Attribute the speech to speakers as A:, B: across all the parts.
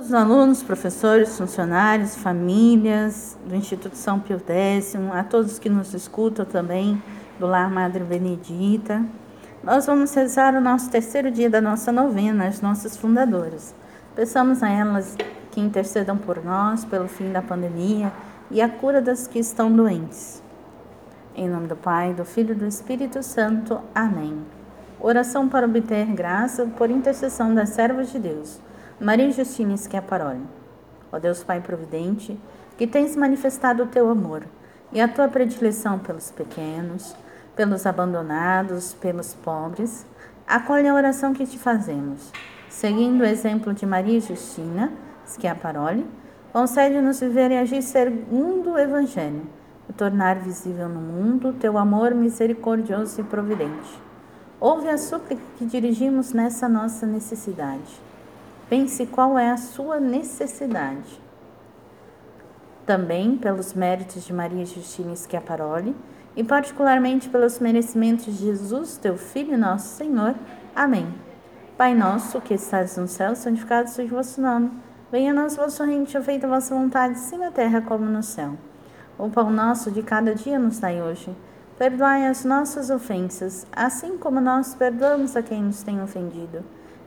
A: Os alunos, professores, funcionários, famílias do Instituto São Pio X, a todos que nos escutam também do Lar Madre Benedita. Nós vamos rezar o nosso terceiro dia da nossa novena, as nossas fundadoras. Peçamos a elas que intercedam por nós pelo fim da pandemia e a cura das que estão doentes. Em nome do Pai, do Filho e do Espírito Santo. Amém. Oração para obter graça por intercessão das servas de Deus. Maria Justina Schiaparoli. Ó Deus Pai Providente, que tens manifestado o teu amor e a tua predileção pelos pequenos, pelos abandonados, pelos pobres, acolhe a oração que te fazemos. Seguindo o exemplo de Maria Justina Schiaparoli, concede-nos viver e agir segundo o Evangelho e tornar visível no mundo teu amor misericordioso e providente. Ouve a súplica que dirigimos nessa nossa necessidade Pense qual é a sua necessidade. Também pelos méritos de Maria Justina Schiaparoli e particularmente pelos merecimentos de Jesus, teu Filho e nosso Senhor. Amém. Pai nosso, que estás no céu, santificado seja o vosso nome. Venha a nós vosso reino, feita a vossa vontade, assim na terra como no céu. O pão nosso de cada dia nos dai hoje. Perdoai as nossas ofensas, assim como nós perdoamos a quem nos tem ofendido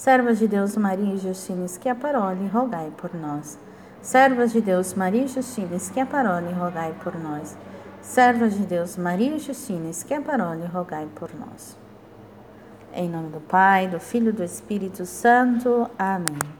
A: Servas de Deus Maria e Justina Schiaparoli, rogai por nós. Servas de Deus Maria e Justina Schiaparoli, rogai por nós. Servas de Deus Maria e Justina Schiaparoli, rogai por nós. Em nome do Pai, do Filho e do Espírito Santo. Amém.